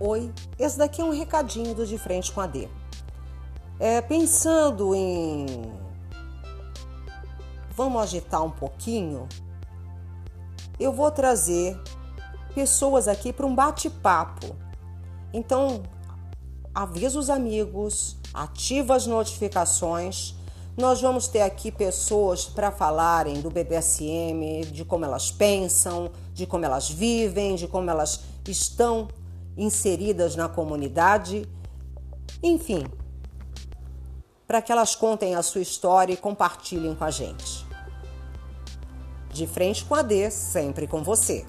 Oi, esse daqui é um recadinho do De Frente com a D. É, pensando em. Vamos agitar um pouquinho? Eu vou trazer pessoas aqui para um bate-papo. Então, avisa os amigos, ativa as notificações. Nós vamos ter aqui pessoas para falarem do BDSM, de como elas pensam, de como elas vivem, de como elas estão inseridas na comunidade. Enfim, para que elas contem a sua história e compartilhem com a gente. De frente com a D, sempre com você.